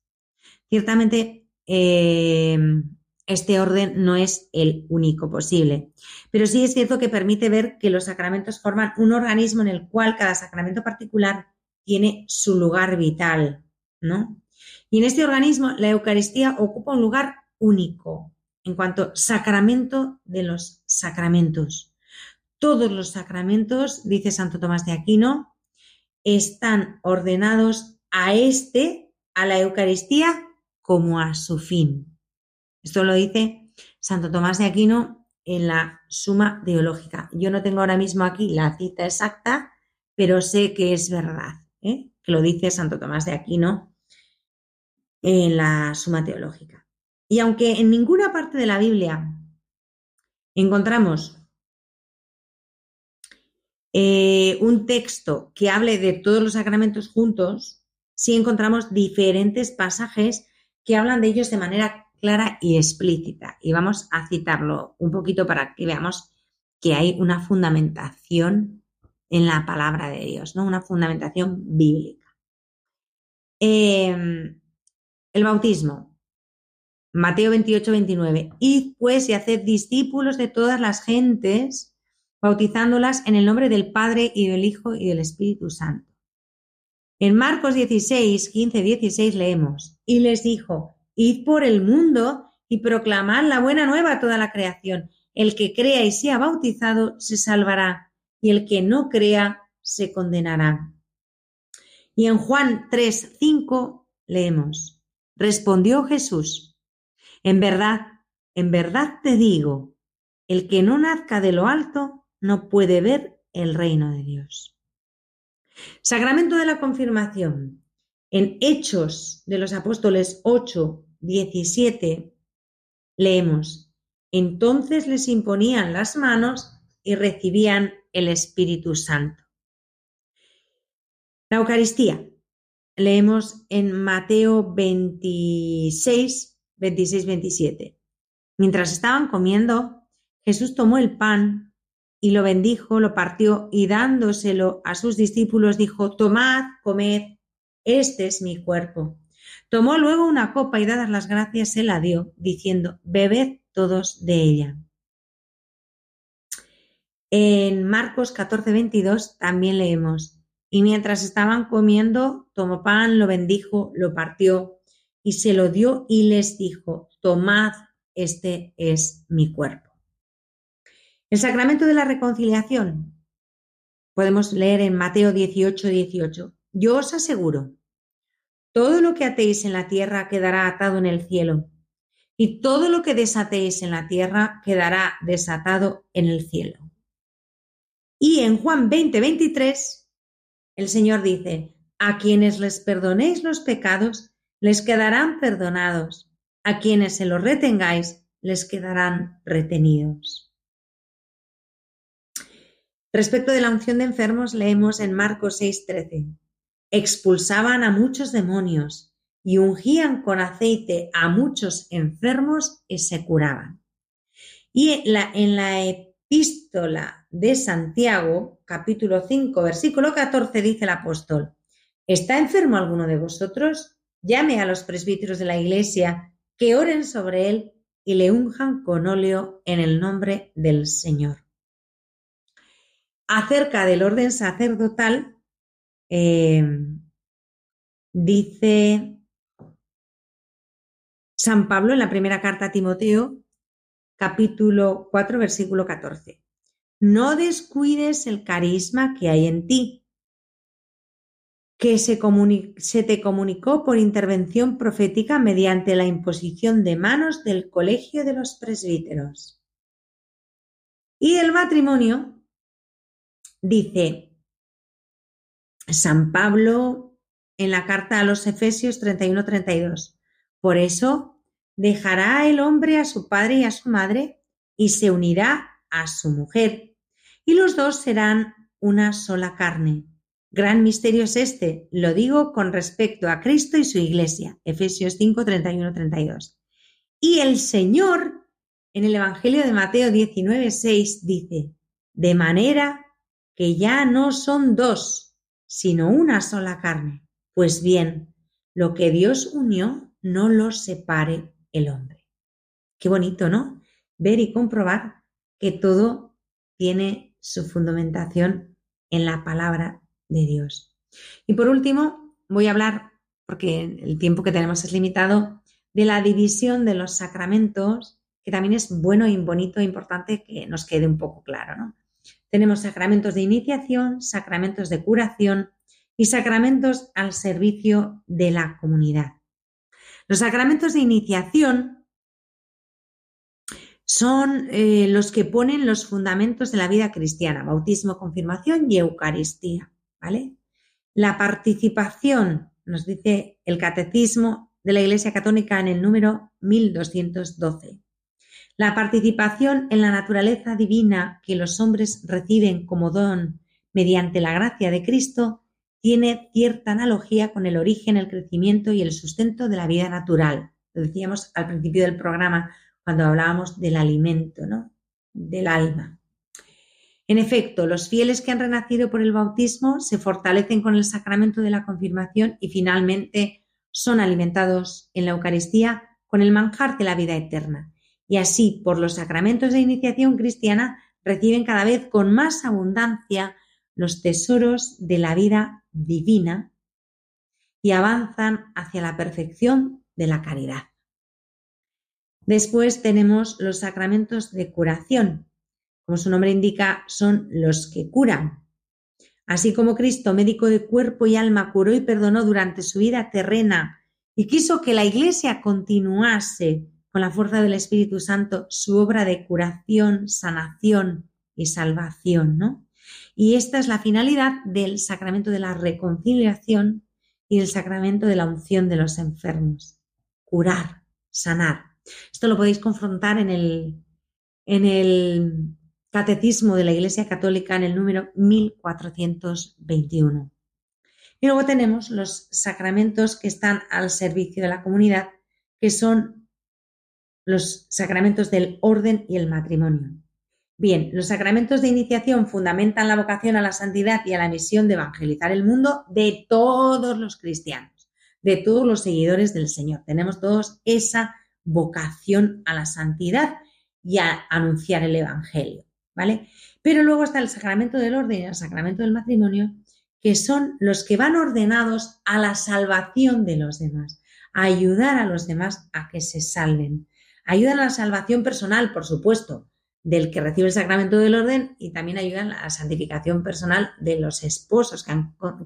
Ciertamente, eh, este orden no es el único posible. Pero sí es cierto que permite ver que los sacramentos forman un organismo en el cual cada sacramento particular tiene su lugar vital, ¿no? Y en este organismo la Eucaristía ocupa un lugar único en cuanto sacramento de los sacramentos. Todos los sacramentos, dice Santo Tomás de Aquino, están ordenados a este, a la Eucaristía, como a su fin. Esto lo dice Santo Tomás de Aquino en la Suma Teológica. Yo no tengo ahora mismo aquí la cita exacta, pero sé que es verdad, ¿eh? que lo dice Santo Tomás de Aquino en la Suma Teológica. Y aunque en ninguna parte de la Biblia encontramos eh, un texto que hable de todos los sacramentos juntos, sí encontramos diferentes pasajes que hablan de ellos de manera clara y explícita. Y vamos a citarlo un poquito para que veamos que hay una fundamentación en la palabra de Dios, ¿no? Una fundamentación bíblica. Em, el bautismo. Mateo 28, 29. Id pues y haced discípulos de todas las gentes, bautizándolas en el nombre del Padre y del Hijo y del Espíritu Santo. En Marcos 16, 15, 16 leemos, y les dijo, id por el mundo y proclamad la buena nueva a toda la creación. El que crea y sea bautizado se salvará, y el que no crea se condenará. Y en Juan 3, 5 leemos, respondió Jesús, en verdad, en verdad te digo, el que no nazca de lo alto no puede ver el reino de Dios. Sacramento de la confirmación. En Hechos de los Apóstoles 8, 17 leemos, entonces les imponían las manos y recibían el Espíritu Santo. La Eucaristía. Leemos en Mateo 26, 26, 27. Mientras estaban comiendo, Jesús tomó el pan y lo bendijo, lo partió y dándoselo a sus discípulos dijo, tomad, comed, este es mi cuerpo. Tomó luego una copa y dadas las gracias se la dio, diciendo, bebed todos de ella. En Marcos 14, 22 también leemos, y mientras estaban comiendo, tomó pan, lo bendijo, lo partió y se lo dio y les dijo, tomad, este es mi cuerpo. El sacramento de la reconciliación. Podemos leer en Mateo 18, 18. Yo os aseguro, todo lo que atéis en la tierra quedará atado en el cielo, y todo lo que desatéis en la tierra quedará desatado en el cielo. Y en Juan 20, 23, el Señor dice, a quienes les perdonéis los pecados, les quedarán perdonados, a quienes se los retengáis, les quedarán retenidos. Respecto de la unción de enfermos, leemos en Marcos 6:13. Expulsaban a muchos demonios y ungían con aceite a muchos enfermos y se curaban. Y en la, epístola de Santiago, capítulo 5, versículo 14, dice el apóstol, ¿está enfermo alguno de vosotros? Llame a los presbíteros de la iglesia que oren sobre él y le unjan con óleo en el nombre del Señor acerca del orden sacerdotal, eh, dice San Pablo en la primera carta a Timoteo, capítulo 4, versículo 14. No descuides el carisma que hay en ti, que se, se, te comunicó por intervención profética mediante la imposición de manos del colegio de los presbíteros. Y el matrimonio Dice San Pablo en la carta a los Efesios 31-32. Por eso dejará el hombre a su padre y a su madre y se unirá a su mujer, y los dos serán una sola carne. Gran misterio es este, lo digo con respecto a Cristo y su iglesia. Efesios 5, 31, 32. Y el Señor, en el Evangelio de Mateo 19, 6, dice, de manera que ya no son dos, sino una sola carne. Pues bien, lo que Dios unió, no lo separe el hombre. Qué bonito, ¿no? Ver y comprobar que todo tiene su fundamentación en la palabra de Dios. Y por último, voy a hablar, porque el tiempo que tenemos es limitado, de la división de los sacramentos, que también es bueno y bonito e importante que nos quede un poco claro, ¿no? Tenemos sacramentos de iniciación, sacramentos de curación y sacramentos al servicio de la comunidad. Los sacramentos de iniciación son eh, los que ponen los fundamentos de la vida cristiana, bautismo, confirmación y Eucaristía. ¿vale? La participación, nos dice el Catecismo de la Iglesia Católica en el número 1212. La participación en la naturaleza divina que los hombres reciben como don mediante la gracia de Cristo tiene cierta analogía con el origen, el crecimiento y el sustento de la vida natural. Lo decíamos al principio del programa cuando hablábamos del alimento, ¿no? Del alma. En efecto, los fieles que han renacido por el bautismo se fortalecen con el sacramento de la confirmación y finalmente son alimentados en la Eucaristía con el manjar de la vida eterna. Y así, por los sacramentos de iniciación cristiana, reciben cada vez con más abundancia los tesoros de la vida divina y avanzan hacia la perfección de la caridad. Después tenemos los sacramentos de curación. Como su nombre indica, son los que curan. Así como Cristo, médico de cuerpo y alma, curó y perdonó durante su vida terrena y quiso que la Iglesia continuase con la fuerza del Espíritu Santo su obra de curación, sanación y salvación, ¿no? Y esta es la finalidad del sacramento de la reconciliación y el sacramento de la unción de los enfermos. Curar, sanar. Esto lo podéis confrontar en el, en el Catecismo de la Iglesia Católica en el número 1421. Y luego tenemos los sacramentos que están al servicio de la comunidad, que son los sacramentos del orden y el matrimonio. Bien, los sacramentos de iniciación fundamentan la vocación a la santidad y a la misión de evangelizar el mundo de todos los cristianos, de todos los seguidores del Señor. Tenemos todos esa vocación a la santidad y a anunciar el Evangelio, ¿vale? Pero luego está el sacramento del orden y el sacramento del matrimonio, que son los que van ordenados a la salvación de los demás, a ayudar a los demás a que se salven. Ayudan a la salvación personal, por supuesto, del que recibe el sacramento del orden y también ayudan a la santificación personal de los esposos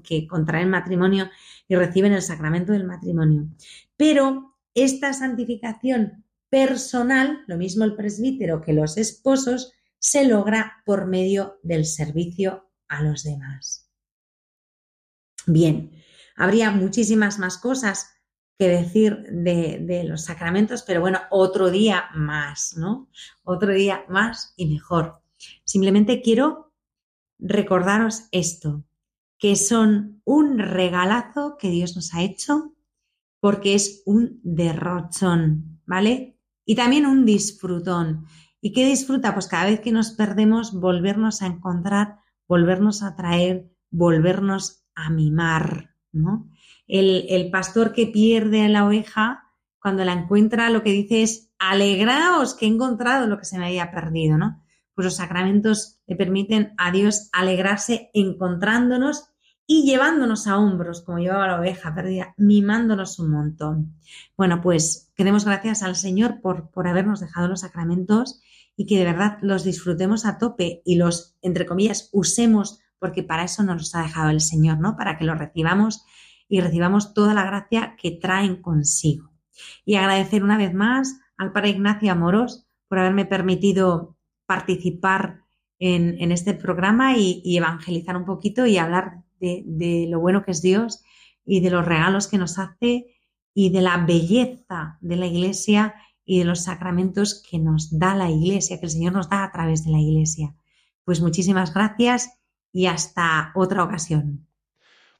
que, contraen matrimonio y reciben el sacramento del matrimonio. Pero esta santificación personal, lo mismo el presbítero que los esposos, se logra por medio del servicio a los demás. Bien, habría muchísimas más cosas que decir de, los sacramentos, pero bueno, otro día más, ¿no? Otro día más y mejor. Simplemente quiero recordaros esto, que son un regalazo que Dios nos ha hecho porque es un derrochón, ¿vale? Y también un disfrutón. ¿Y qué disfruta? Pues cada vez que nos perdemos, volvernos a encontrar, volvernos a traer, volvernos a mimar, ¿no? El, pastor que pierde a la oveja, cuando la encuentra, lo que dice es, alegraos que he encontrado lo que se me había perdido, ¿no? Pues los sacramentos le permiten a Dios alegrarse encontrándonos y llevándonos a hombros, como llevaba la oveja perdida, mimándonos un montón. Bueno, pues queremos gracias al Señor por, por habernos dejado los sacramentos y que de verdad los disfrutemos a tope y los, entre comillas, usemos, porque para eso nos los ha dejado el Señor, ¿no? Para que los recibamos y recibamos toda la gracia que traen consigo. Y agradecer una vez más al Padre Ignacio Amoros por haberme permitido participar en, este programa y, evangelizar un poquito y hablar de, lo bueno que es Dios y de los regalos que nos hace y de la belleza de la Iglesia y de los sacramentos que nos da la Iglesia, que el Señor nos da a través de la Iglesia. Pues muchísimas gracias y hasta otra ocasión.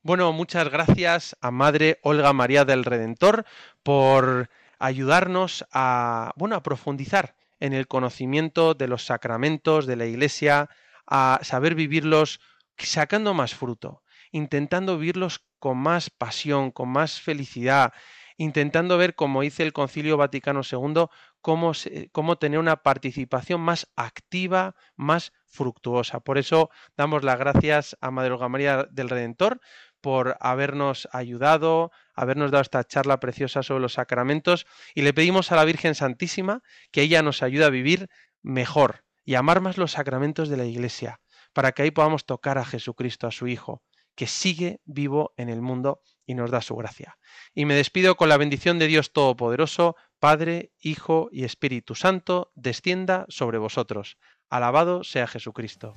Bueno, muchas gracias a Madre Olga María del Redentor por ayudarnos a, bueno, a profundizar en el conocimiento de los sacramentos de la Iglesia, a saber vivirlos sacando más fruto, intentando vivirlos con más pasión, con más felicidad, intentando ver, como dice el Concilio Vaticano II, cómo, cómo, tener una participación más activa, más fructuosa. Por eso damos las gracias a Madre Olga María del Redentor por habernos ayudado, habernos dado esta charla preciosa sobre los sacramentos y le pedimos a la Virgen Santísima que ella nos ayude a vivir mejor y amar más los sacramentos de la Iglesia, para que ahí podamos tocar a Jesucristo, a su Hijo, que sigue vivo en el mundo y nos da su gracia. Y me despido con la bendición de Dios Todopoderoso, Padre, Hijo y Espíritu Santo, descienda sobre vosotros. Alabado sea Jesucristo.